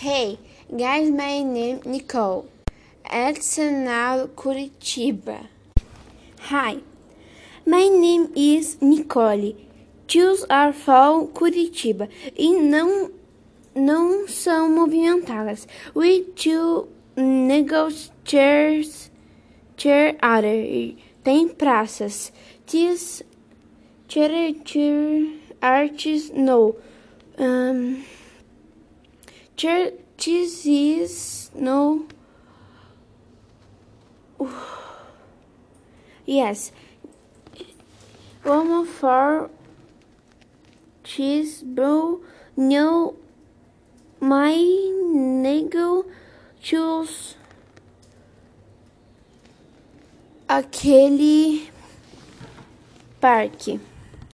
Hey, guys, my name Nicole. Now Curitiba. Hi, my name is Nicole. Choose are from Curitiba e não não são movimentadas. We two negotiators chair other tem praças. These charity arts no. Um, churches is no. Yes. One for cheese bro no my nego choose aquele parque.